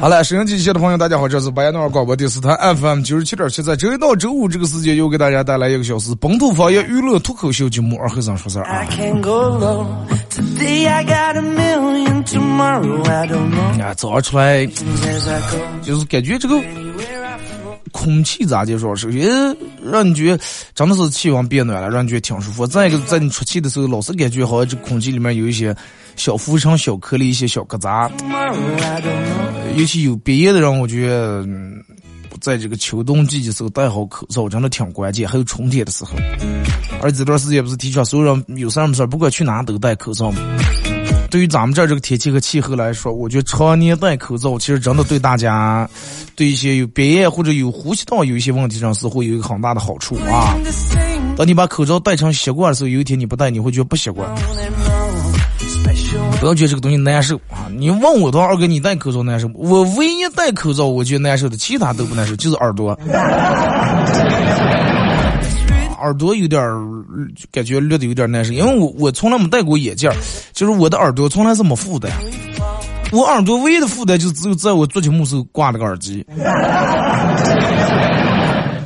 好了，收音机前的朋友，大家好，这是白彦淖尔广播电视台 FM 九十七点七，在周一到周五这个时间，又给大家带来一个小时本土方言娱乐脱口秀节目《二和尚说事儿》啊。啊，早上出来就是感觉这个空气咋就说？首先让你觉得真的是气温变暖了，让你觉得挺舒服。再一个，在你出气的时候，老是感觉好像这空气里面有一些。小浮尘、小颗粒、一些小疙瘩，尤其有鼻炎的人，我觉得在这个秋冬季节时候戴好口罩真的挺关键。还有春天的时候，而这段时间不是提倡所有人有事没事不管去哪都戴口罩吗？对于咱们这儿这个天气和气候来说，我觉得常年戴口罩，其实真的对大家，对一些有鼻炎或者有呼吸道有一些问题上似乎有一个很大的好处啊。当你把口罩戴成习惯的时候，有一天你不戴，你会觉得不习惯。不要觉得这个东西难受啊！你问我的话，二哥你戴口罩难受我唯一戴口罩我觉得难受的，其他都不难受，就是耳朵，耳朵有点感觉略的有点难受，因为我我从来没戴过眼镜就是我的耳朵从来是没负担，我耳朵唯一的负担就只有在我做节目时候挂了个耳机，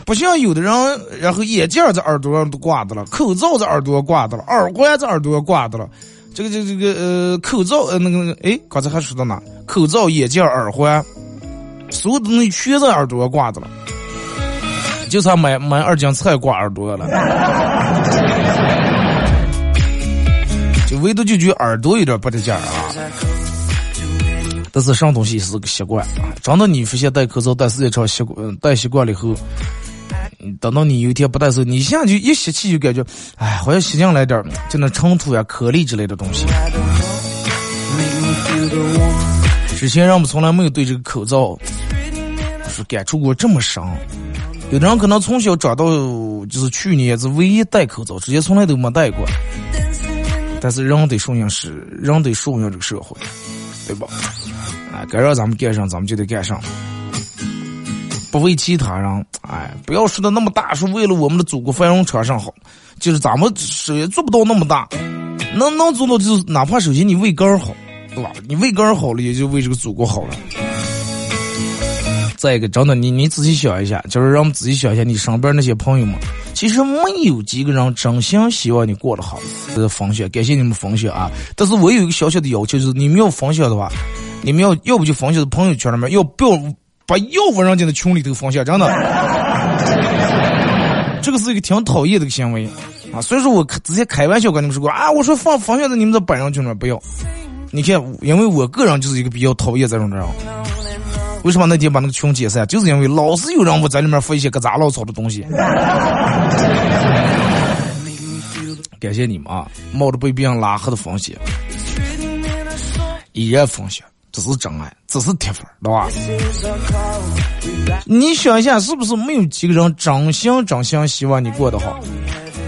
不像有的人，然后眼镜在耳朵上都挂的了，口罩在耳朵挂的了，耳环在耳朵挂的了。这个这这个呃口罩呃那个那个哎刚才还说到哪？口罩、眼镜、耳环，所有的东西全在耳朵挂着了，就差买买二斤菜挂耳朵了。就唯独就觉得耳朵有点不得劲儿啊。但是上东西是个习惯啊，真的你发现戴口罩戴时间长习惯戴习惯了以后。等到你有一天不戴时候，你现在就一吸气就感觉，哎，好像吸进来点就那尘土呀、颗粒之类的东西。之前人们从来没有对这个口罩是感触过这么深。有的人可能从小长到就是去年是唯一戴口罩，之前从来都没戴过。但是人得顺应时，人得顺应这个社会，对吧？啊，该让咱们干上，咱们就得干上。不为其他人，哎，不要说的那么大，是为了我们的祖国繁荣昌盛好，就是咱们首先做不到那么大，能能做到就是哪怕首先你为个人好，对吧？你为个人好了，也就为这个祖国好了。再一个，真的，你你仔细想一下，就是让我们仔细想一下，你身边那些朋友们，其实没有几个人真心希望你过得好。这是分享，感谢你们分享啊！但是我有一个小小的要求，就是你们要分享的话，你们要要不就分享在朋友圈里面，要不要？把要不人家的群里头分享，真的，这个是一个挺讨厌的一个行为啊！所以说我之前开玩笑跟你们说过啊，我说放放下在你们的本人群里面不要。你看，因为我个人就是一个比较讨厌这种人。为什么那天把那个群解散？就是因为老是有人我在里面发一些个杂老草的东西。感谢你们啊，冒着被别人拉黑的风险，依然分享。这是真爱，这是铁粉，对吧？你想一下，是不是没有几个人真心真心希望你过得好？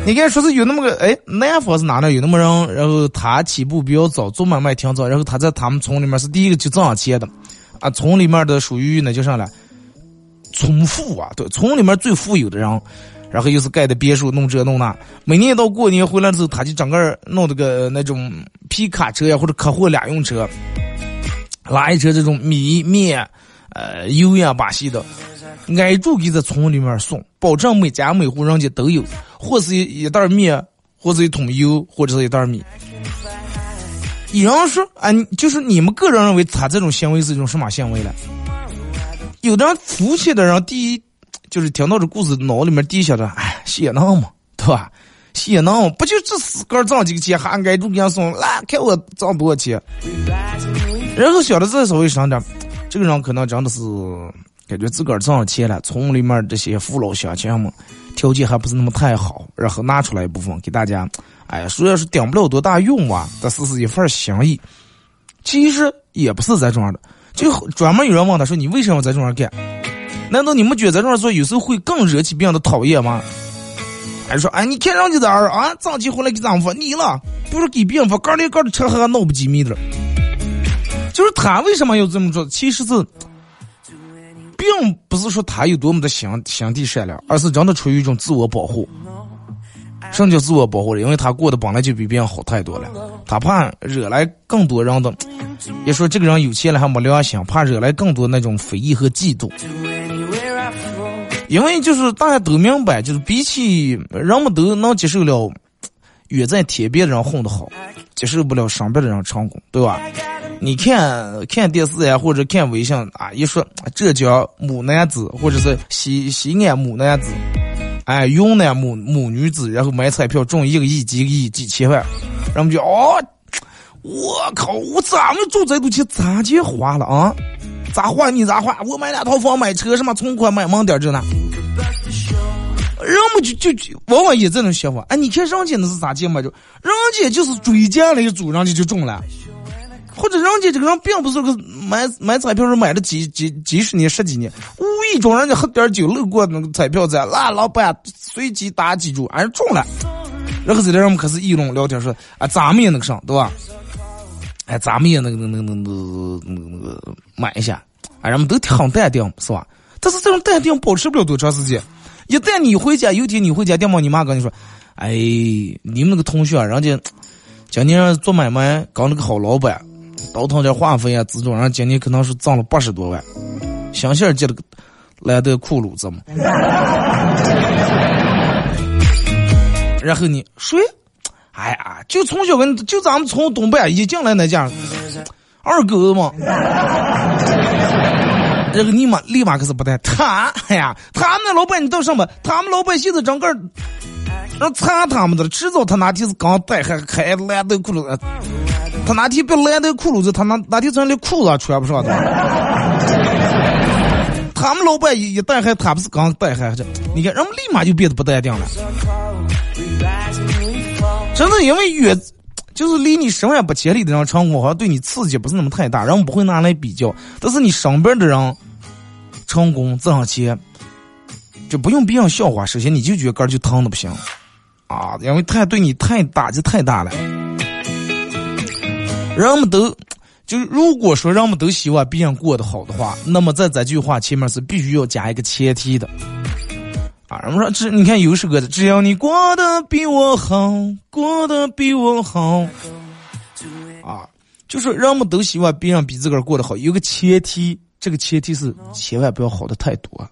你看，说是有那么个，哎，南方是哪呢？有那么人，然后他起步比较早，做买卖挺早，然后他在他们村里面是第一个就挣上钱的，啊，村里面的属于那叫啥了？村富啊，对，村里面最富有的人，然后又是盖的别墅，弄这弄那，每年到过年回来的时候，他就整个弄这个那种皮卡车呀，或者客货两用车。拉一车这种米面，呃，油呀把戏的，挨住给在村里面送，保证每家每户人家都有，或是一袋面，或者一桶油，或者是一袋米。有人说，啊，就是你们个人认为他这种行为是一种什么行为呢？有的人富起的人，第一就是听到这故事，脑里面第一想着，哎，血囊嘛，对吧？血囊不就这死哥挣几个钱，还挨住给人送，来看我挣多少钱。然后想的再稍微深点，这个人可能真的是感觉自个儿挣了钱了，村里面这些父老乡亲们条件还不是那么太好，然后拿出来一部分给大家，哎呀，虽然是顶不了多大用吧，但是是一份心意。其实也不是在这样的，就专门有人问他说：“你为什么在这样干？难道你们觉得在这样做有时候会更惹起别人的讨厌吗？”还说：“哎，你看人家咋儿啊，脏起回来给咱们发你了，不是给别人发，个里个的车还闹不机密的。”就是他为什么要这么做？其实是，并不是说他有多么的心心地善良，而是真的出于一种自我保护。什么叫自我保护？因为他过得本来就比别人好太多了，他怕惹来更多人的。别说这个人有钱了还没良心，怕惹来更多那种非议和嫉妒。因为就是大家都明白，就是比起人们都能接受了远在天边的人混得好，接受不了身边的人成功，对吧？你看看电视呀，或者看微信啊，一说浙江母男子，或者是西西安母男子，哎，云南母母女子，然后买彩票中一个亿、几个亿、几千万，然后就哦，我靠，我咋么中这多钱？咋就花了啊？咋花你咋花？我买两套房、买车，什么存款、买盲点这那。人们就就往往也这种想法，哎，你看人家那是咋进嘛？就人家就是追加了一组，人家就中了。或者人家这个人并不是个买买彩票是买了几几几十年十几年，无意中人家喝点酒路过那个彩票站，那老板随机打几注，俺中了，然后这人们开始议论聊天说，啊，咱们也那个上，对吧？哎，咱们也那个那个那个那个那个买一下，啊，人们都挺淡定，是吧？但是这种淡定保持不了多长时间，一旦你回家，有天你回家，电话你妈跟你说，哎，你们那个同学，人家今年做买卖搞那个好老板。倒腾点化肥啊，资助，然后今年可能是挣了八十多万，想想接了个来的苦路子嘛。然后你谁？哎呀，就从小跟就咱们从东北一进来那家二哥嘛。然后你妈立马可是不带他，哎呀，他们那老板你到什么，他们老百姓的整个让擦他们的，迟早他哪天是刚带还开来的苦路子。他哪天别来的裤子，他哪哪天真连裤子穿不上的。他们老板一一带还，他不是刚带还这，你看人们立马就变得不淡定了。真的，因为越就是离你十万八千里的人成功，好像对你刺激不是那么太大，人们不会拿来比较。但是你身边的人成功挣上钱，就不用别人笑话，首先你就觉得个儿就疼的不行啊，因为太对你太打击太大了。人们都，就是如果说人们都希望别人过得好的话，那么在这句话前面是必须要加一个前提的。啊，人们说只你看有首歌的，只要你过得比我好，过得比我好，啊，就是人们都希望别人比自个儿过得好，有个前提，这个前提是千万不要好的太多，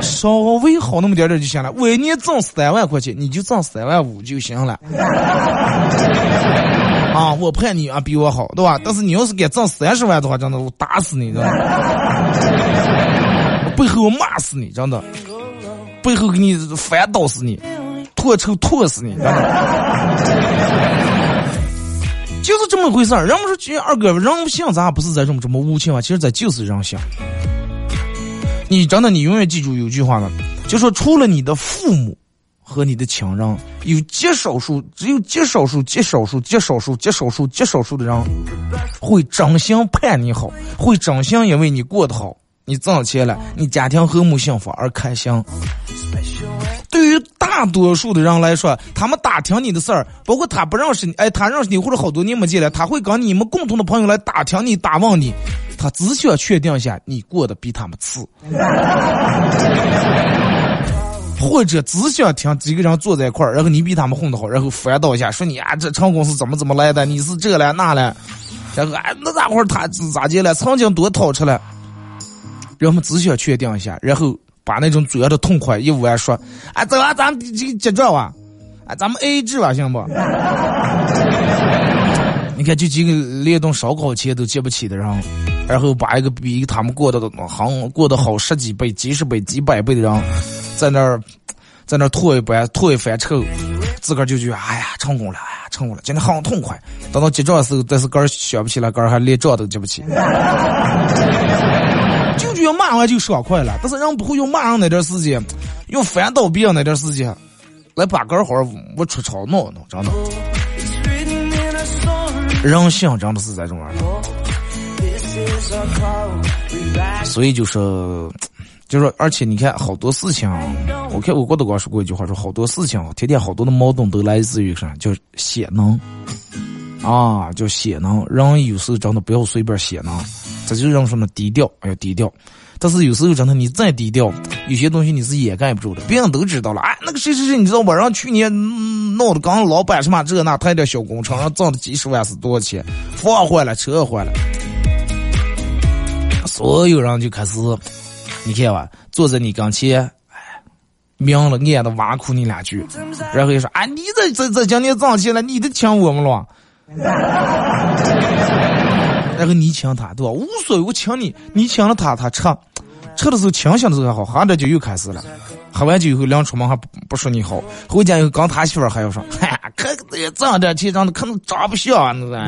稍微好那么点点就行了。我一年挣三万块钱，你就挣三万五就行了。啊，我盼你啊比我好，对吧？但是你要是给挣三十万的话，真的我打死你，知道吗？背后骂死你，真的，背后给你反倒死你，唾臭唾死你，就是这么回事儿。人们说，其实二哥人性咱不是在这么这么无情啊，其实咱就是人性。你真的，你永远记住有句话呢，就说除了你的父母。和你的亲人有极少数，只有极少数、极少数、极少数、极少数、极少数的人会真心盼你好，会真心因为你过得好，你挣钱了，你家庭和睦幸福而开心。对于大多数的人来说，他们打听你的事儿，包括他不认识你，哎，他认识你或者好多年没见了，他会跟你们共同的朋友来打听你、打问你，他只想确定一下你过得比他们次。或者只想听几个人坐在一块儿，然后你比他们混得好，然后反倒一下说你啊，这成功是怎么怎么来的？你是这了那了，然后啊，那咋会儿他咋的了？曾经多掏出来人们只想确定一下，然后把那种主要的痛快一完说，啊，走啊，咱们这个结账啊，啊，咱们 A A 制吧，行不？你看，就几个连顿烧烤钱都结不起的人。然后把一个比他们过得好过得好十几倍、几十倍、几百倍的人，在那儿 在那儿吐一番吐一番臭，自个儿就觉得哎呀成功了，哎呀成功了，今天好痛快。等到结账的时候，但是个儿想不起来，个儿还连账都结不起。就觉得骂完就爽快了，但是人不会用骂人那点时间，用翻倒别人那点时间，来把个儿好我出吵闹闹，真的。人性真的是这种样的，所以就是，就是，而且你看，好多事情，我看我郭德纲说过一句话，说好多事情，天天好多的矛盾都来自于啥，叫显能，啊，叫显能。人有时候真的不要随便显能，这就让什么低调，要低调。但是有时候真的，你再低调，有些东西你是掩盖不住的，别人都知道了。哎，那个谁谁谁，你知道吧？让去年闹的，刚老板什么这那，他点小工程，让挣的几十万是多少钱？房坏了，车坏了，所有人就开始，你看吧，坐在你跟前，哎，明了暗的挖苦你两句，然后又说，啊，你这这这今年挣钱了，你得请我们了。然 后你请他，对吧？无所谓，我请你，你请了他，他吃，吃的时候清醒的时候还好，喝着酒又开始了，喝完酒以后两出门还不不说你好，回家以后刚他媳妇还要说，嗨，可这样点钱长得可能长不像，那个。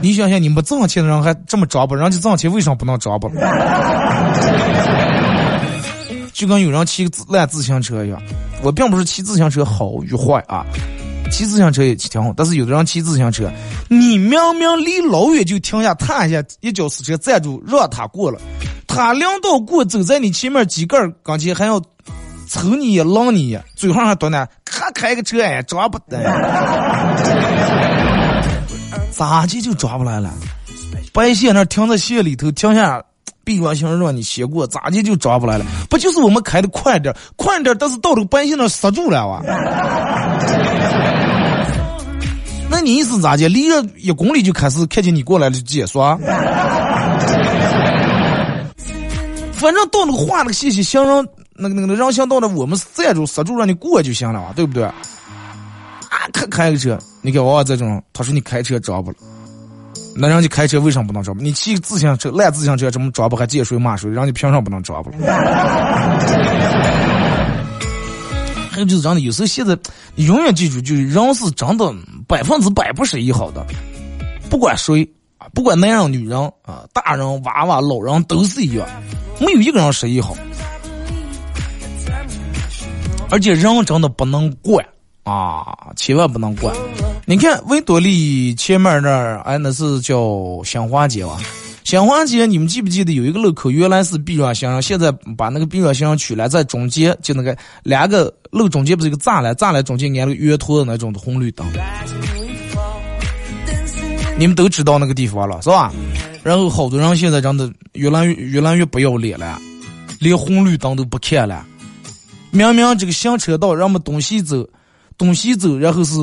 你想想，你没挣钱的人还这么装不？人家挣钱为什么不能装不？就跟有人骑个烂自行车一样，我并不是骑自行车好与坏啊。骑自行车也挺好，但是有的人骑自行车，你明明离老远就停下，踏一下一脚死车站住，让他过了，他两道过走在你前面几个跟前还要瞅你一浪你，嘴上还嘟囔，他开个车哎抓不得，咋的就抓不来了？白线那停在线里头停下，闭关行让你先过，咋的就抓不来了？不就是我们开的快点，快点，但是到这个白线那刹住了哇？那你意思咋的？离着一公里就开始看见你过来了就解说？反正到那个画那个信息，行人那个那个人行道的，我们站住刹住让你过就行了，对不对？啊，开开个车，你看我这种，他说你开车抓不了，那人家开车为什么不能抓不？你骑自行车烂自行车怎么抓不？还借谁骂谁？人家凭啥不能抓不了？还有就是真的，有时候现在你永远记住，就是人是真的百分之百不是一好的，不管谁啊，不管男人女人啊，大人娃娃老人都是一样，没有一个人是一好。而且人真的不能惯啊，千万不能惯。你看维多利前面那儿，哎，那是叫香花街吧？香花街，你们记不记得有一个路口原来是避让行，现在把那个避让行取来，在中间就那个两个路中间不是一个栅栏，栅栏中间安了个圆坨的那种的红绿灯，你们都知道那个地方了是吧？然后好多人现在真的越来越越来越不要脸了，连红绿灯都不看了。明明这个行车道，人们东西走，东西走，然后是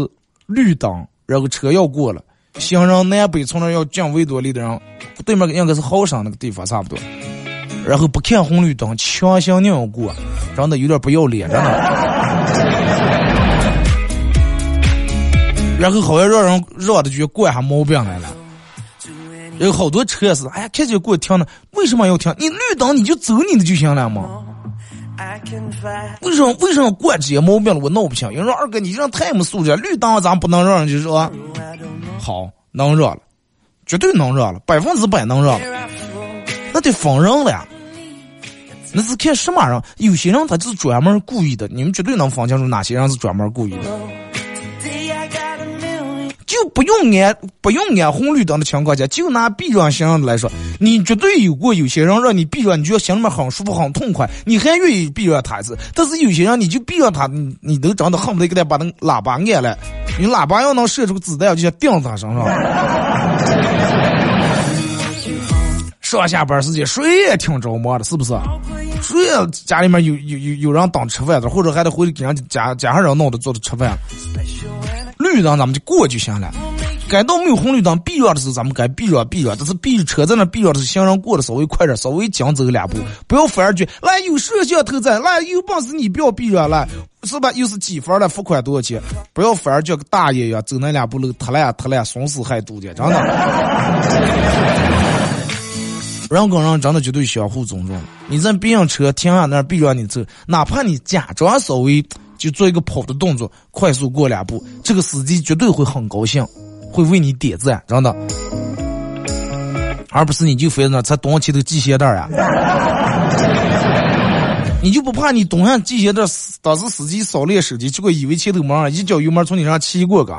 绿灯，然后车要过了。行人南北从那要进维多利的人，对面应该是好生那个地方差不多。然后不看红绿灯，强行硬要过，真的有点不要脸，真的。然后好像让人让的就惯下毛病来了。有好多车是，哎呀，开就给我停了，为什么要停？你绿灯你就走你的就行了嘛。为什么为什么惯这些毛病了？我闹不清。有人说二哥你这太没素质了，绿灯咱不能让，就是说。好，能热了，绝对能热了，百分之百能热了。那得分人了呀，那是看什么人。有些人他就是专门故意的，你们绝对能分清楚哪些人是专门故意的。不用按不用按红绿灯的情况下，就拿避让行人来说，你绝对有过有些人让你避让，你觉得心里面很舒服很痛快，你还愿意避让他一次。但是有些人你就避让他，你你都长得恨不得给他把那喇叭按了，你喇叭要能射出子弹，就想钉他身上。上下班时间谁也挺着忙的，是不是？谁家里面有有有有人等吃饭的，或者还得回去给人家家家人弄的做的吃饭。绿灯咱们就过就行了，该到没有红绿灯避让的时候，咱们该避让避让，但是避车在那避让的时候，行人过得稍微快点，稍微将走两步，不要反而觉来有摄像头在，来有本事你不要避让来，是吧？又是几分了，付款多少钱？不要反而叫个大爷呀走那两步路，踏烂踏烂，损死还多的，真的。人跟人真的绝对相互尊重。你在别人车停下那避让你走，哪怕你假装稍微就做一个跑的动作，快速过两步，这个司机绝对会很高兴，会为你点赞，真的。而不是你就非在那才蹲起头系鞋带呀？你就不怕你蹲下系鞋带，当时司机扫练手机，结果以为前头没人，一脚油门从你上骑过个。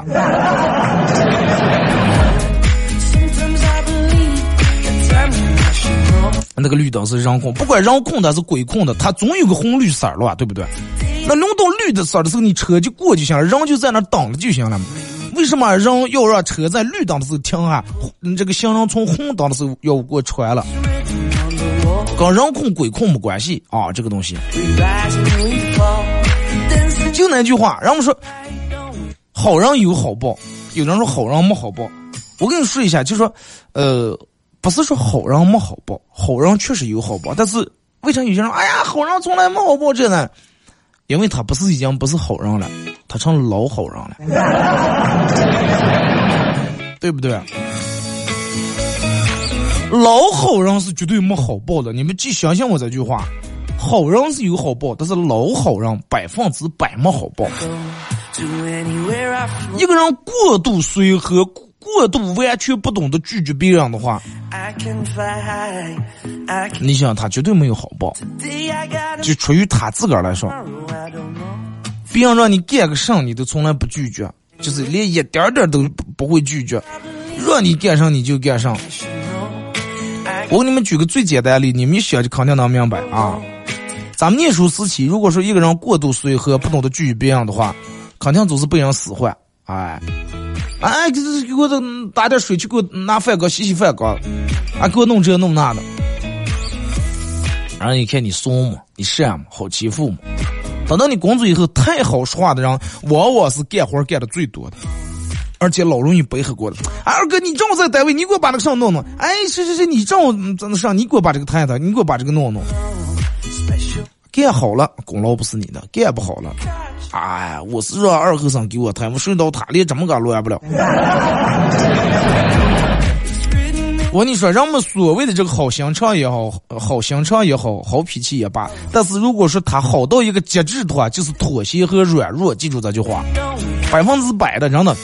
那个绿灯是人控，不管人控的还是鬼控的，它总有个红绿色儿了，对不对？那轮到绿的色的时候，你车就过就行了，人就在那等着就行了。为什么人要让车在绿灯的时候停下？这个行人从红灯的时候要过穿了，跟人控鬼控没关系啊，这个东西。就那句话，人们说好人有好报，有人说好人没好报。我跟你说一下，就说呃。不是说好人没好报，好人确实有好报，但是为啥有些人哎呀，好人从来没好报这呢？因为他不是已经不是好人了，他成了老好人了，对不对？老好人是绝对没好报的，你们记相信我这句话，好人是有好报，但是老好人百分之百没好报。一个人过度随和。过度完全不懂得拒绝别人的话，你想他绝对没有好报。就出于他自个儿来说，别人让你干个啥，你都从来不拒绝，就是连一点点都不会拒绝。让你干啥你就干啥。我给你们举个最简单的例，你们一想就肯定能明白啊。咱们念书时期，如果说一个人过度随和，不懂得拒绝别人的话，肯定总是被人使唤。哎。哎，给给我打点水去，给我拿饭缸洗洗饭缸，啊，给我弄这弄那的。然后一看你怂嘛，你善嘛，好欺负嘛。等到你工作以后，太好说话的人，往往是干活干的最多的，而且老容易背黑锅的。二哥，你正好在单位，你给我把那个上弄弄。哎，是是是，你正好在那上，你给我把这个抬抬，你给我把这个弄弄。干好了，功劳不是你的；干不好了。哎，我是让二和尚给我抬，我顺道他连这么个乱不了。我跟你说，人们所谓的这个好心肠也好，好心肠也好，好脾气也罢，但是如果说他好到一个极致的话，就是妥协和软弱。记住这句话，百分之百的，真的，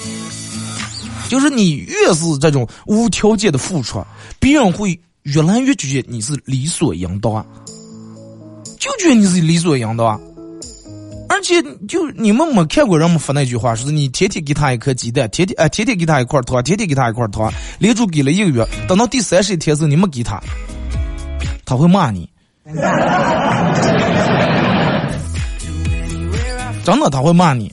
就是你越是这种无条件的付出，别人会越来越觉得你是理所应当，就觉得你是理所应当。而且就你们没看过人们发那句话，说是你天天给他一颗鸡蛋，天天啊天天给他一块糖，天天给他一块糖，连住给了一个月，等到第三十一天时候你没给他，他会骂你，真的他会骂你，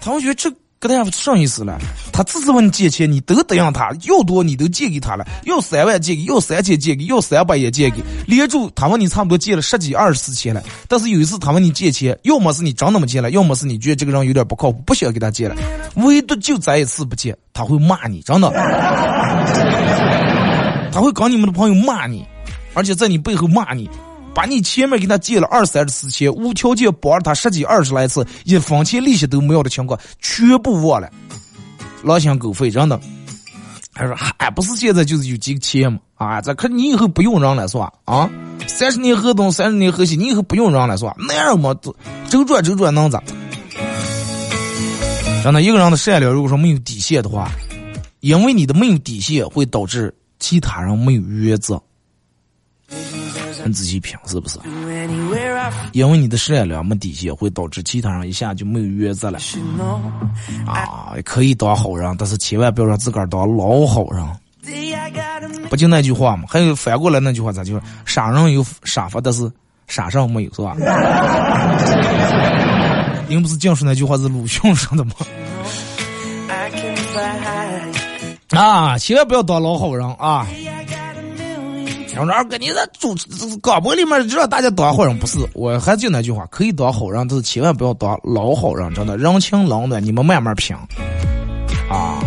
他会觉得这。跟他啥意思了？他只是问你借钱，你都答应他，要多你都借给他了，要三万借给，要三千借给，要三百也借给。连住他问你差不多借了十几二十次钱了，但是有一次他问你借钱，要么是你真那么借了，要么是你觉得这个人有点不靠谱，不想给他借了。唯独就这一次不借，他会骂你，真的，他会搞你们的朋友骂你，而且在你背后骂你。把你前面给他借了二三十次钱，无条件帮了他十几二十来次，一分钱利息都没有的情况，全部忘了，狼心狗肺，真的。他说：“还不是现在就是有几个钱嘛？啊，这可你以后不用人了是吧？啊，三十年河东，三十年河西，你以后不用人了是吧？那样嘛，周转周转能咋？真的，一个人的善良，如果说没有底线的话，因为你的没有底线，会导致其他人没有原则。”很仔细品，是不是？因为你的善良没底线，会导致其他人一下就没有原则了。啊，可以当好人，但是千万不要让自个儿当老好人。不就那句话吗？还有反过来那句话咋就说？傻人有傻法，但是傻上没有，是吧？您不是净说那句话是鲁迅说的吗？啊，千万不要当老好人啊！我说二哥，你这主广播里面就让大家当好人，不是？我还就那句话，可以当好人，但是千万不要当老好人，真的人情冷暖，你们慢慢品。啊，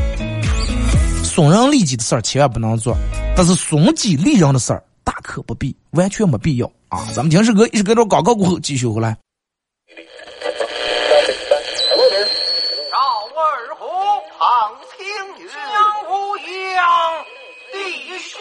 损人利己的事儿千万不能做，但是损己利人的事儿大可不必，完全没必要啊！咱们听首歌，一首歌到广告过后继续回来。赵二虎胖青云，江无恙，弟兄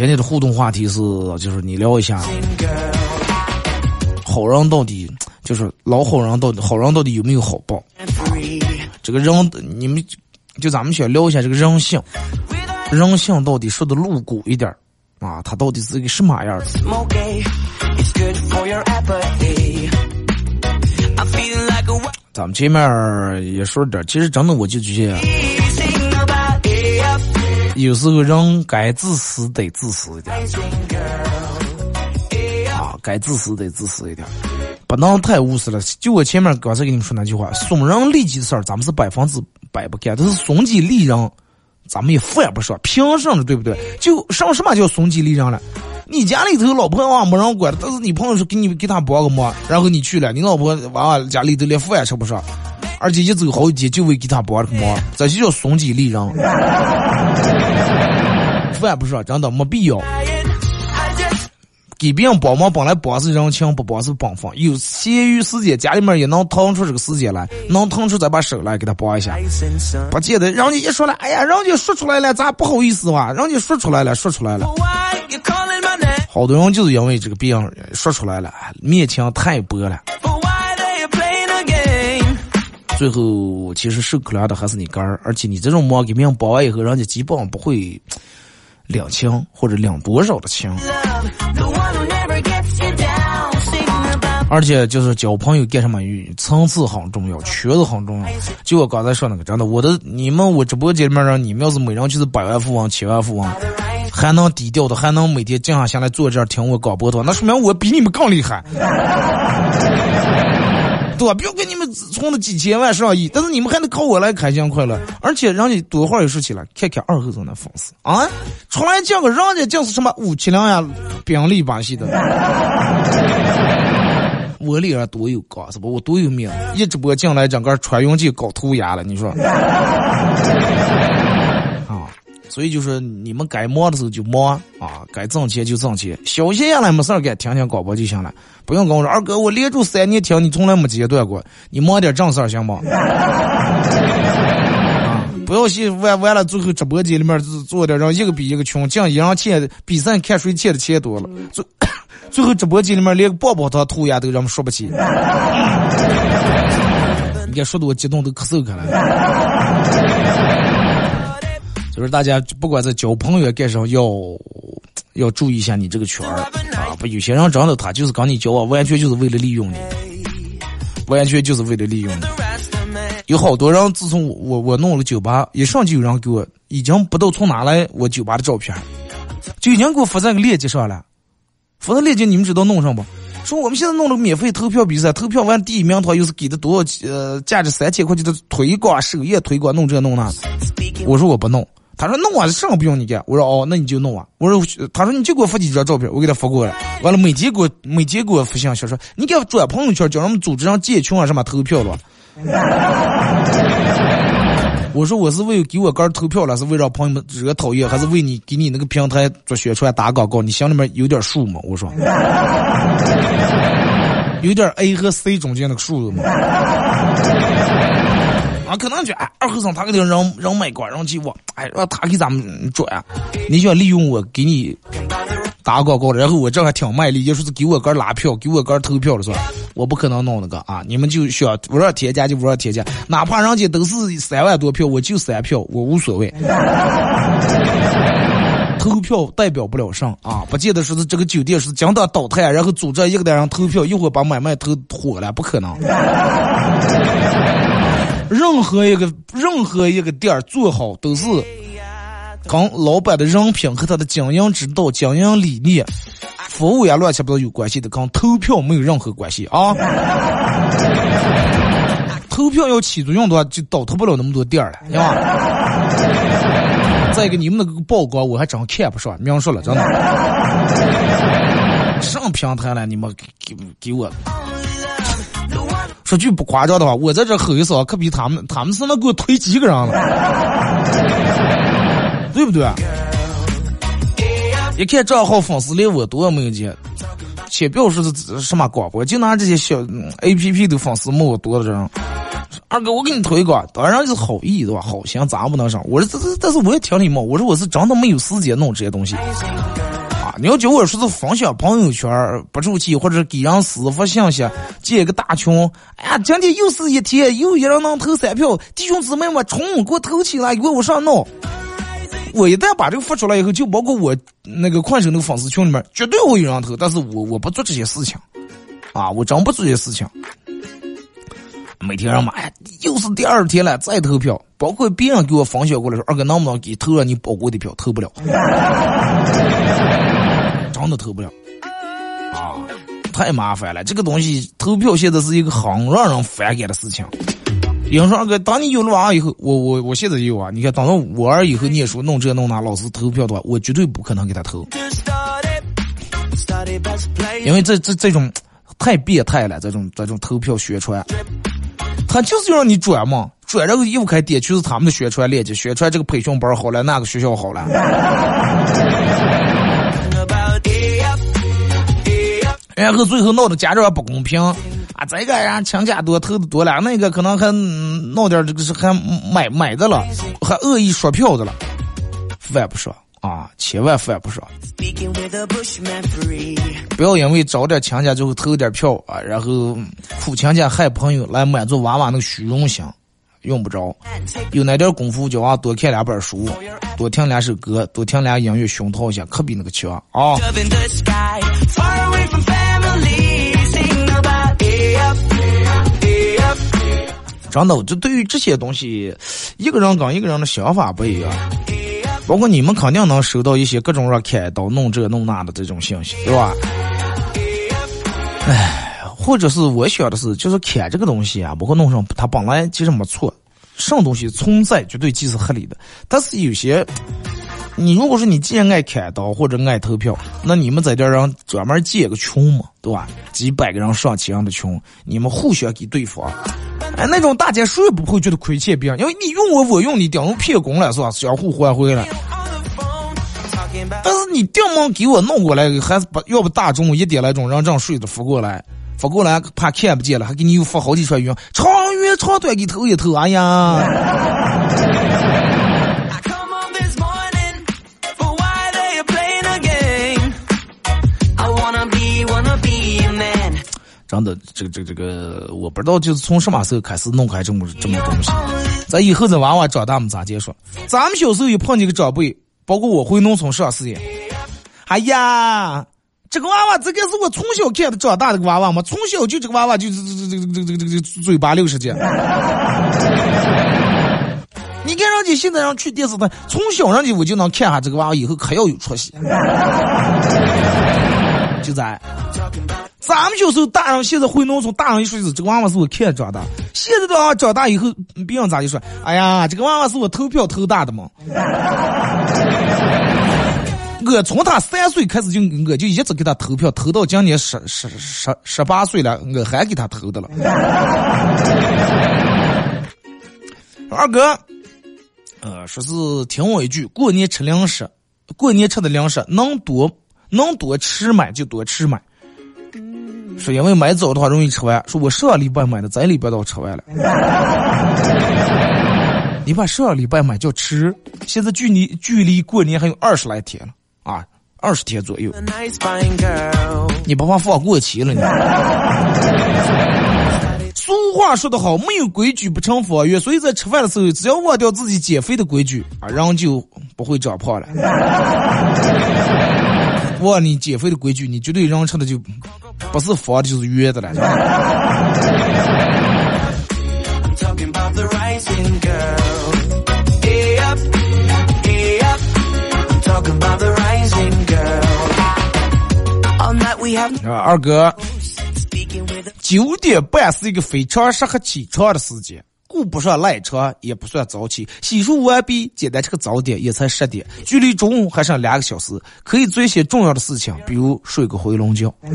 今天的互动话题是，就是你聊一下，好人到底就是老好人到底好人到底有没有好报？这个人，你们就咱们先聊一下这个人性，人性到底说的露骨一点啊，他到底是一个什么样的？咱们前面也说点，其实真的我就觉得。有时候人该自私得自私一点，啊，该自私得自私一点，不能太无私了。就我前面刚才跟你们说那句话，损人利己的事儿，咱们是百分之百不干；但是损己利人，咱们也犯不上。凭什么？对不对？就上什么叫损己利人了？你家里头老婆娃没人管，但是你朋友说给你给他帮个忙，然后你去了，你老婆娃娃家里头连饭也吃不上。而且一走好几天就为给他帮个忙，这就叫损己利人。饭不说，真的没必要。给别人帮忙本来帮是人情，不帮是本分。有闲余时间，家里面也能腾出这个时间来，能腾出再把手来给他帮一下。不见得，人家一说了，哎呀，人家说出来了，咱不好意思哇？人家说出来了，说出来了。好多人就是因为这个别人说出来了，面前太薄了。最后，其实受可怜的还是你个儿，而且你这种忙给别人包完以后，人家基本上不会领情或者领多少的情。而且就是交朋友干什么？层次很重要，圈子很重要。就我刚才说那个，真的，我的你们我直播间里面人，你们要是每人就是百万富翁、千万富翁，还能低调的，还能每天静下心来坐这儿听我广播的话，那说明我比你们更厉害。多，不要给你们充了几千万上亿，但是你们还得靠我来开心快乐。而且人家多会儿也说起来，看看二后生的粉丝啊，出来见个人家就是什么五七零呀，宾利巴西的，我脸上多有光是吧？我多有命，一直播进来整个穿云箭搞涂鸦了，你说？所以就是你们该忙的时候就忙啊，该挣钱就挣钱，休息下来没事儿干，听听广播就行了，不用跟我说二哥，我连住三年听你从来没间断过，你忙点正事儿行吗？啊，不要去完完了最后直播间里面做点让一个比一个穷，这样一样钱比赛看谁欠的钱多了，最 最后直播间里面连个棒棒糖涂鸦都让我们说不起，你看说的我激动都咳嗽开了。就是大家不管在交朋友干什么，要要注意一下你这个圈儿啊！不，有些人真的他就是跟你交往，完全就是为了利用你，完全就是为了利用你。有好多人自从我我弄了酒吧，一上就有人给我，已经不知道从哪来我酒吧的照片，就已经给我发在个链接上了。发在链接你们知道弄上不？说我们现在弄了个免费投票比赛，投票完第一名的话又是给的多少呃价值三千块钱的推广首页推广弄这弄那。我说我不弄，他说弄啊，啥不用你干。我说哦，那你就弄啊。我说他说你就给我发几张照片，我给他发过来。完了每天给我每天给我发信息说你给我转朋友圈，叫人们组织上建群啊什么投票了。我说我是为给我哥投票了，是为让朋友们惹讨厌，还是为你给你那个平台做宣传打广告？你心里面有点数吗？我说，有点 A 和 C 中间那个数吗？啊，可能就，二和尚他给人人人脉广，人气我，哎，让他给咱们转，你想利用我给你打广告，然后我这还挺卖力，就说是给我哥拉票，给我哥投票了是吧？我不可能弄那个啊！你们就需要不让添加就不让添加，哪怕人家都是三万多票，我就三票，我无所谓。投票代表不了啥啊！不见得说是这个酒店是将当倒台，然后组织一个人投票，一会儿把买卖投火了，不可能。任何一个任何一个店儿做好都是跟老板的人品和他的经营之道、经营理念、服务呀乱七八糟有关系的，跟投票没有任何关系啊！投票要起作用的话，就倒腾不了那么多店儿了，对吧？再一个，你们那个曝光我还真看不上，明说了，真的。上平台了，你们给给我。说句不夸张的话，我在这吼一声，可比他们，他们是能给我推几个人了，对不对？一看账号粉丝连我多没有见，且不要说是什么广播，就拿这些小 A P P 的粉丝没我多的这种。二哥，我给你推广，当然就是好意对吧？好心咱不能上。我说这这，但是我也挺礼貌，我说我是真的没有时间弄这些东西。你要叫我说是分享朋友圈不出去，或者给人私发信息，建个大群。哎呀，今天又是一天，又一人能投三票，弟兄姊妹们冲，给我投起来，给我上弄。我一旦把这个发出来以后，就包括我那个快手那个粉丝群里面，绝对会有人投。但是我我不做这些事情，啊，我真不做这些事情。每天让妈呀，又是第二天了，再投票，包括别人给我分享过来说，二哥能不能给投了你宝贵的票？投不了。真的投不了啊！太麻烦了，这个东西投票现在是一个很让人反感的事情。有人说二哥，当你有了娃以后，我我我现在也有啊。你看，等到我儿以后念书弄这弄那，老师投票的话，我绝对不可能给他投，因为这这这种太变态了，这种这种投票宣传，他就是要让你转嘛，转这个又开点去是他们的宣传链接，宣传这个培训班好了，那个学校好了。然后最后闹得家长不公平啊！这个人亲家多投的多了，那个可能还闹点这个是还买买的了，还恶意刷票的了，犯不上啊！千万犯不上！不要因为找点亲家之后投点票啊，然后苦亲家害朋友来满足娃娃那个虚荣心。用不着，有那点功夫叫娃，多看两本书，多听两首歌，多听两音乐，熏陶一下，可比那个强啊！真的，就对于这些东西，一个人跟一个人的想法不一样。包括你们肯定能收到一些各种让开刀弄这弄那的这种信息，对吧？哎。或者是我想的是，就是砍这个东西啊，包括弄上，它本来其实没错，什么东西存在绝对既是合理的。但是有些，你如果说你既然爱砍刀或者爱投票，那你们在这让专门建个群嘛，对吧？几百个人、上千人的群，你们互相给对方，哎，那种大姐谁也不会觉得亏欠别人，因为你用我，我用你，等于骗工了是吧？相互换回来。但是你定门给我弄过来，还是把要不大中午一点来钟让这样睡着扶过来。扶过来怕看不见了，还给你又发好几串语音，长远长短给投一投，哎呀！真的，这个这个这个，我不知道就是从什么时候开始弄开这么这么东西。咱以后这娃娃长大么咋接说？咱们小时候也碰见个长辈，包括我回农村上事业。哎呀，这个娃娃这个是我从小看的长大的个娃娃嘛，从小就这个娃娃就这这这这这这这嘴巴六十斤。你看人家现在让去电视台，从小人家我就能看下这个娃娃以后可要有出息。就在。咱们小时候大人现在回农村，大人一说是这个娃娃是我看长大。现在的娃娃长大以后，别人咋就说？哎呀，这个娃娃是我投票投大的嘛。我从他三岁开始就我就一直给他投票，投到今年十十十十八岁了，我还给他投的了。二哥，呃，说是听我一句，过年吃零食，过年吃的零食能多能多吃买就多吃买。说因为买早的话容易吃完。说我上礼拜买的，这礼拜都吃完了。你把上礼拜买就吃，现在距离距离过年还有二十来天了啊，二十天左右。你不怕放过期了你？俗话说得好，没有规矩不成方圆。所以在吃饭的时候，只要忘掉自己减肥的规矩啊，人就不会长胖了。忘你减肥的规矩，你绝对人吃的就不是方的，就是约的了。二哥，九点半是一个非常适合起床的时间，不上赖床，也不算早起。洗漱完毕，简单吃个早点，也才十点，距离中午还剩两个小时，可以做一些重要的事情，比如睡个回笼觉。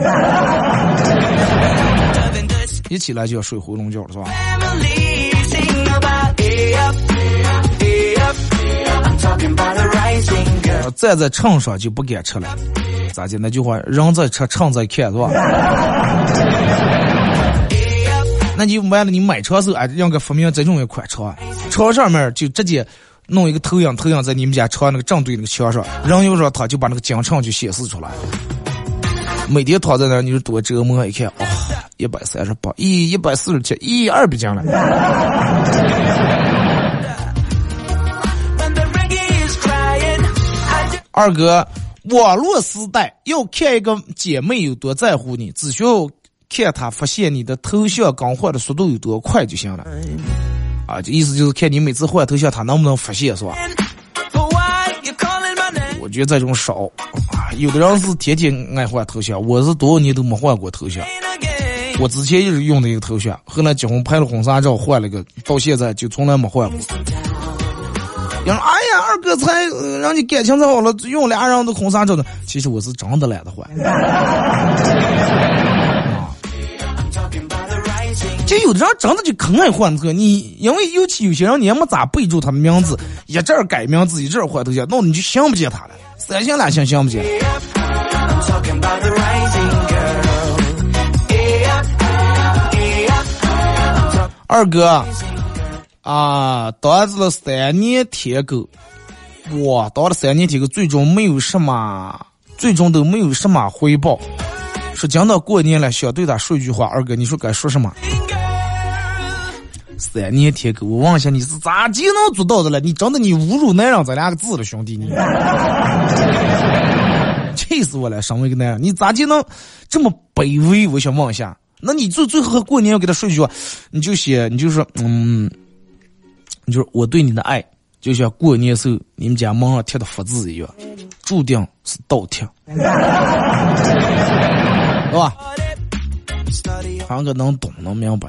一起来就要睡回笼觉了，是吧？站在秤上就不敢吃了，咋的？那句话，人在吃，秤在看，是吧？那你完了，你买车时候，哎，让个发明这种一款车，车上面就直接弄一个投影，投影在你们家车那个正对那个墙上，人有时他就把那个奖秤就显示出来。每天躺在那，你就多折磨，一看，哦，一百三十八，一，一百四十七，一，二百斤了。二哥，网络时代要看一个姐妹有多在乎你，只需要看他发现你的头像更换的速度有多快就行了。啊，这意思就是看你每次换头像，他能不能发现，是吧？我觉得这种少啊，有的人是天天爱换头像，我是多少年都没换过头像。我之前一直用的一个头像，后来结婚拍了婚纱照换了个，到现在就从来没换过。人说：“哎呀，二哥才让你感情才好了，用俩人的婚纱照的。其实我是真的懒得换。就有的人真的就可爱换个，你因为尤其有些人你也没咋备注他的名字，一阵改名字，一阵换头像，那你就想不见他了，三心两心想不见。二哥。啊，当了三年舔狗，哇，当了三年舔狗，最终没有什么，最终都没有什么回报。说讲到过年了，想对他说一句话，二哥，你说该说什么？三年舔狗，我问一下你是咋就能做到的了？你真的你侮辱男人这两个字了，兄弟你！气死我了，身为一个男人，你咋就能这么卑微？我想问一下，那你最最后过年要给他说一句话，你就写，你就说，嗯。你就是我对你的爱，就像过年时候你们家门上贴的福字一样，注定是倒贴，是吧？凡哥能懂能明白。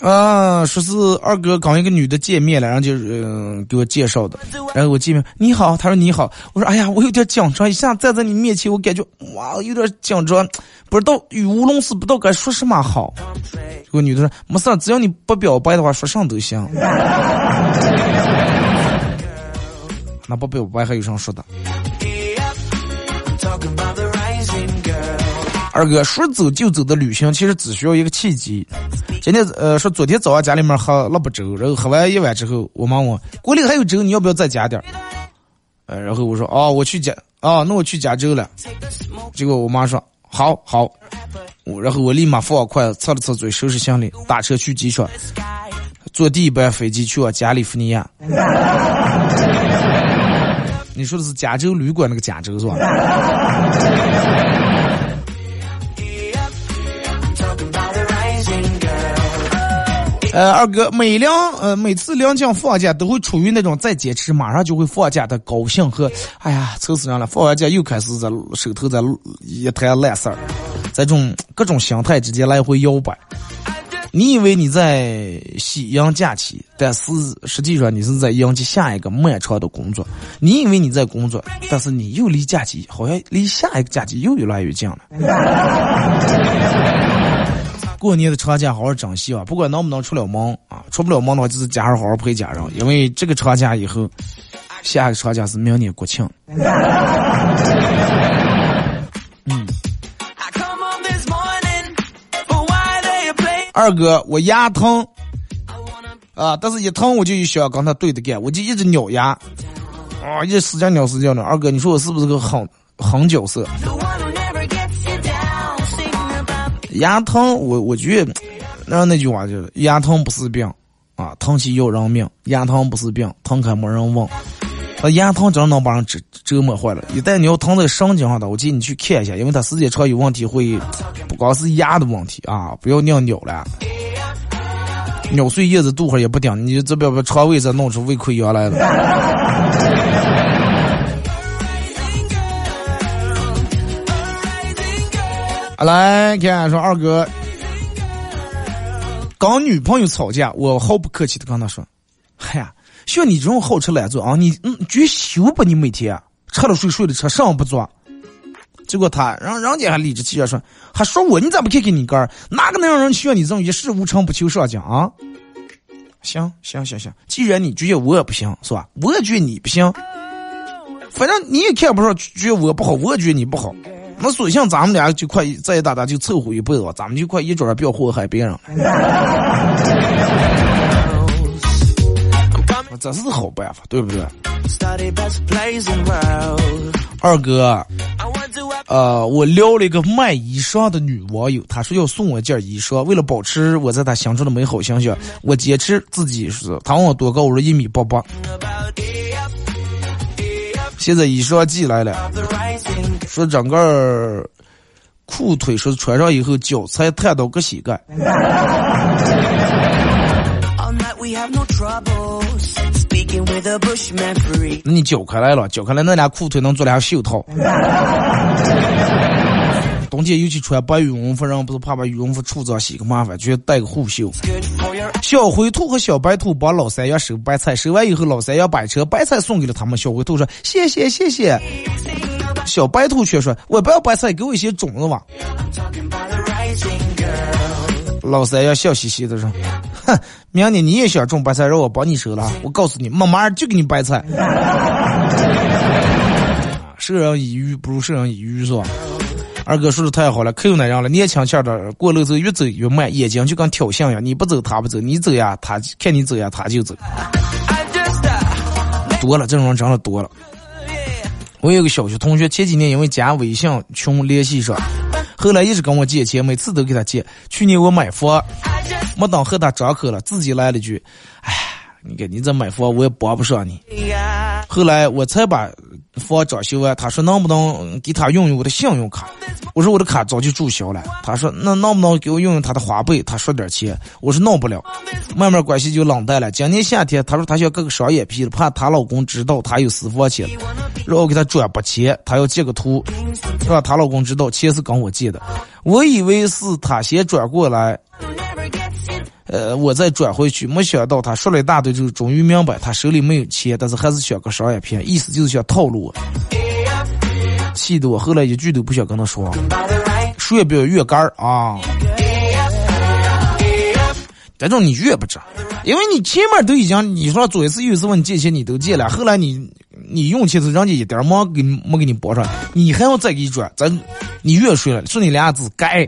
啊，说是二哥刚一个女的见面了，然后就嗯给我介绍的，然后我见面，你好，他说你好，我说哎呀，我有点紧张，一下站在你面前，我感觉哇有点紧张，不知道语无伦次，不知道该说什么好。这个女的说没事，只要你不表白的话，说啥都行。那不表白还有啥说的？二哥说走就走的旅行，其实只需要一个契机。今天呃说昨天早上家里面喝萝卜粥，然后喝完一碗之后，我妈问锅里还有粥，你要不要再加点？呃，然后我说哦，我去加，哦，那我去加粥了。结果我妈说好好，我然后我立马放筷子，擦了擦嘴，收拾行李，打车去机场，坐第一班飞机去往加利福尼亚。你说的是加州旅馆那个加州是吧？呃，二哥，每辆呃每次两将放假都会处于那种再坚持马上就会放假的高兴和，哎呀，愁死人了！放完假又开始在手头在一摊烂事儿，在这种各种心态之间来回摇摆。你以为你在喜迎假期，但是实际上你是在迎接下一个漫长的工作。你以为你在工作，但是你又离假期好像离下一个假期又越来越近了。过年的长假好好珍惜啊！不管能不能出了门啊，出不了门的话，就是家人好好陪家人，因为这个长假以后，下一个长假是明年国庆。嗯二哥，我牙疼啊，但是一疼我就想跟他对着干，我就一直咬牙，啊，一直使劲咬使劲的。二哥，你说我是不是个狠狠角色？牙疼，我我觉得，那那句话就是牙疼不是病啊，疼起要人命。牙疼不是病，疼开没人问。那牙疼真能把人折折磨坏了。一旦你要疼在神经上的，我建议你去看一下，因为他时间长有问题会，不光是牙的问题啊，不要尿尿了，尿碎叶子肚上也不顶，你这边把肠胃再弄出胃溃疡来了。来看说二哥，跟女朋友吵架，我毫不客气的跟他说：“嗨呀。”像你这种好吃懒做啊，你嗯，绝休吧？你每天吃了睡，睡了吃，什么不做？结果他让人家还理直气壮说，还说我你咋不看看你哥？哪个能让人像你这种一事无成不求上进啊？行行行行，既然你觉得我也不行，是吧？我也觉得你不行，反正你也看不上，觉得我不好，我也觉得你不好。那索性咱们俩就快再打打就凑合一辈子吧，咱们就快一准不要祸害别人。这是好办法，对不对？二哥，呃，我撩了一个卖衣裳的女网友，她说要送我件衣裳，为了保持我在她心中的美好形象，我坚持自己是。她问我多高，我说一米八八。现在衣裳寄来了，说整个裤腿说穿上以后脚才探到个膝盖。那你脚开来了，脚开来那俩裤腿能做俩袖套。冬天尤其穿白羽绒服，人不是怕把羽绒服出脏洗个麻烦，就带个护袖。小灰兔和小白兔帮老三爷收白菜，收完以后，老三爷把车白菜送给了他们。小灰兔说：“谢谢谢谢。”小白兔却说：“我不要白菜，给我一些种子吧。”老三要笑嘻嘻的说：“哼，明年你也想种白菜，让我帮你收了。我告诉你，妈妈就给你白菜。授人以鱼不如授人以渔，是吧？二哥说的太好了，可有那样了，年轻气的过路走越走越慢，眼睛就跟挑衅一样，你不走他不走，你走呀他看你走呀他就走。多了这种人真的多了。我有个小学同学，前几年因为加微信群联系上。后来一直跟我借钱，每次都给他借。去年我买房，没等和他张口了，自己来了句：“哎，你看你这买房，我也帮不上你。”后来我才把房装修完，他说能不能给他用用我的信用卡？我说我的卡早就注销了。他说那能不能给我用用他的花呗？他说点钱。我说弄不了。慢慢关系就冷淡了。今年夏天，他说他想割个双眼皮，怕她老公知道她有私房钱，让我给他转把钱，他要截个图，让她老公知道钱是跟我借的。我以为是他先转过来。呃，我再转回去，没想到他说了一大堆，就终于明白他手里没有钱，但是还是想个商业片，意思就是想套路我，气得我后来一句都不想跟他说，说也不要越干儿啊！这种你越不知，因为你前面都已经你说左一次右一次问你借钱你都借了，后来你你用钱是人家一点忙给没给你拨上，你还要再给你转，咱你越说了，说你俩字该。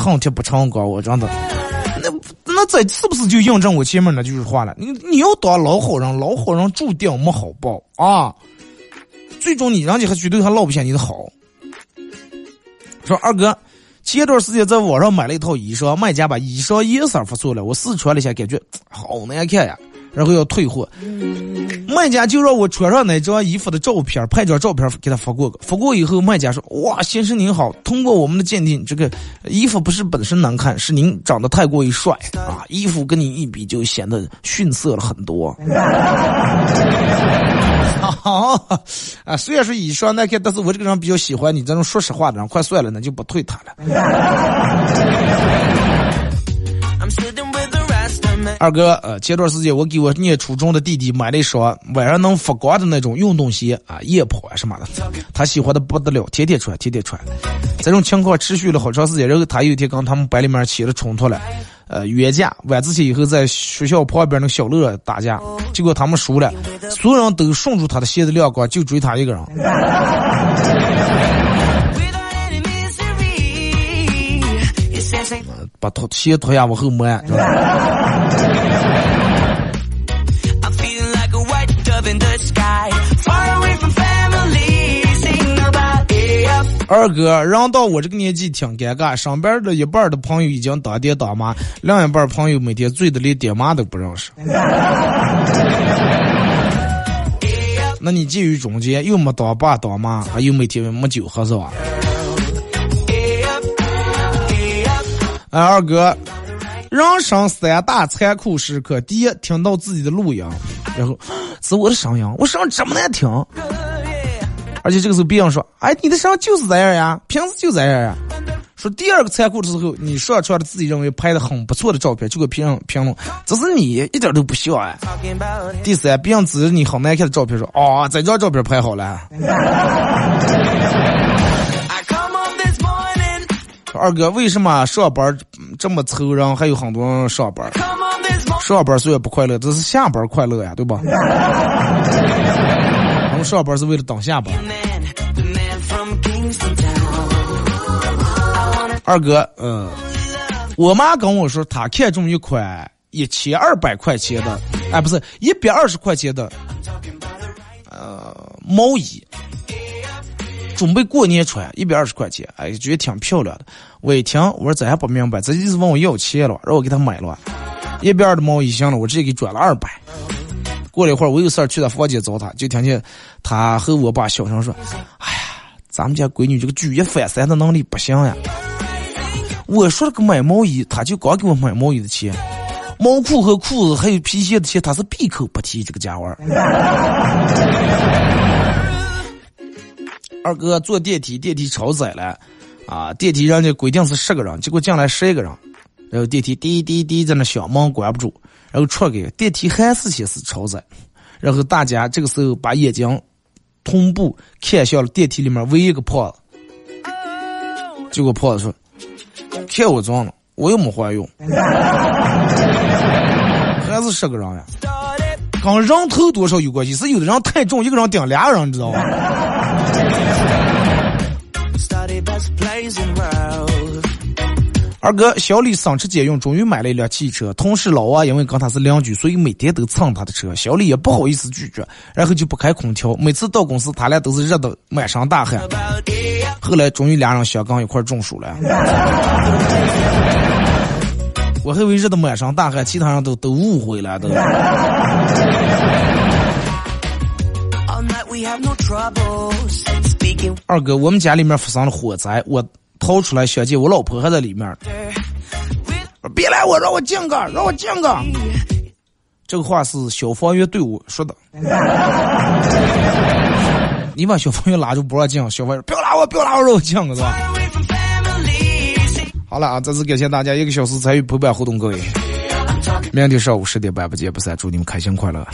恨铁不成钢，我真的，那那这是不是就印证我前面那句话了？你你要当老好人，老好人注定没好报啊！最终你人家还绝对还落不下你的好。说二哥，前段时间在网上买了一套衣裳，卖家把衣裳颜色发错了，我试穿了一下，感觉好难看呀。然后要退货。卖家就让我穿上那张衣服的照片，拍张照片给他发过个。发过以后，卖家说：“哇，先生您好，通过我们的鉴定，这个衣服不是本身难看，是您长得太过于帅啊，衣服跟你一比就显得逊色了很多。”好啊，虽然说以上那看，但是我这个人比较喜欢你这种说实话的人，快算了，那就不退他了。二哥，呃，前段时间我给我念初中的弟弟买了一双晚上能发光的那种运动鞋啊，夜跑啊什么的，他喜欢的不得了，天天穿，天天穿。这种情况持续了好长时间，然后他有一天跟他们班里面起了冲突了，呃，约架，晚自习以后在学校旁边那个小乐打架，结果他们输了，所有人都顺住他的鞋子亮光，就追他一个人。把拖鞋脱下往后摸。二哥，人到我这个年纪挺尴尬，上边的一半的朋友已经当爹当妈，另一半朋友每天醉的连爹妈都不认识。那你介于中间，又没当爸当妈，还又每天没酒喝是吧？哎，二哥，人生三大残酷时刻：第一，听到自己的录音，然后是我的声音，我声音这么难听，而且这个时候别人说：“哎，你的声音就是这样呀，平时就这样呀。”说第二个残酷的时候，你上传的自己认为拍的很不错的照片，就给评论评论，这是你一点都不像哎。第三，别人指着你很难看的照片说：“哦，这张照片拍好了。”二哥，为什么上班这么凑人，还有很多人上班？上班虽然不快乐，这是下班快乐呀，对吧？我们上班是为了等下班。二哥，嗯，我妈跟我说，她看中一款一千二百块钱的，哎，不是一百二十块钱的，呃，毛衣。准备过年穿，一百二十块钱，哎，觉得挺漂亮的。我一听，我说这还不明白，这意思问我要钱了，让我给他买了。一百二的毛衣行了，我直接给转了二百。过了一会儿，我有事儿去他房间找他，就听见他和我爸小声说：“哎呀，咱们家闺女这个举一反三的能力不行呀。”我说了个买毛衣，他就光给我买毛衣的钱，毛裤和裤子还有皮鞋的钱，他是闭口不提这个家伙。二哥坐电梯，电梯超载了，啊，电梯人家规定是十个人，结果进来十一个人，然后电梯滴滴滴在那响，门关不住，然后出给电梯还是显示超载，然后大家这个时候把眼睛同步看向了电梯里面唯一一个胖子，结果胖子说：“看我装了，我又没怀孕，还是十个人呀，跟人头多少有关系，是有的人太重，一个人顶俩人，你知道吧？”二哥，小李省吃俭用，终于买了一辆汽车。同事老王因为跟他是邻居，所以每天都蹭他的车。小李也不好意思拒绝，然后就不开空调。每次到公司，他俩都是热得满身大汗。后来终于俩人相刚一块中暑了。我还以为热得满身大汗，其他人都都误会了都。二哥，我们家里面发生了火灾，我逃出来相见，我老婆还在里面。别来我，让我进个，让我进个。这个话是消防员对我说的。你把消防员拉住不让进，消防员不要拉我，不要拉我，让我进个是吧？好了啊，再次感谢大家一个小时参与陪伴互动，各位。明天上午十点半不见不散，祝你们开心快乐。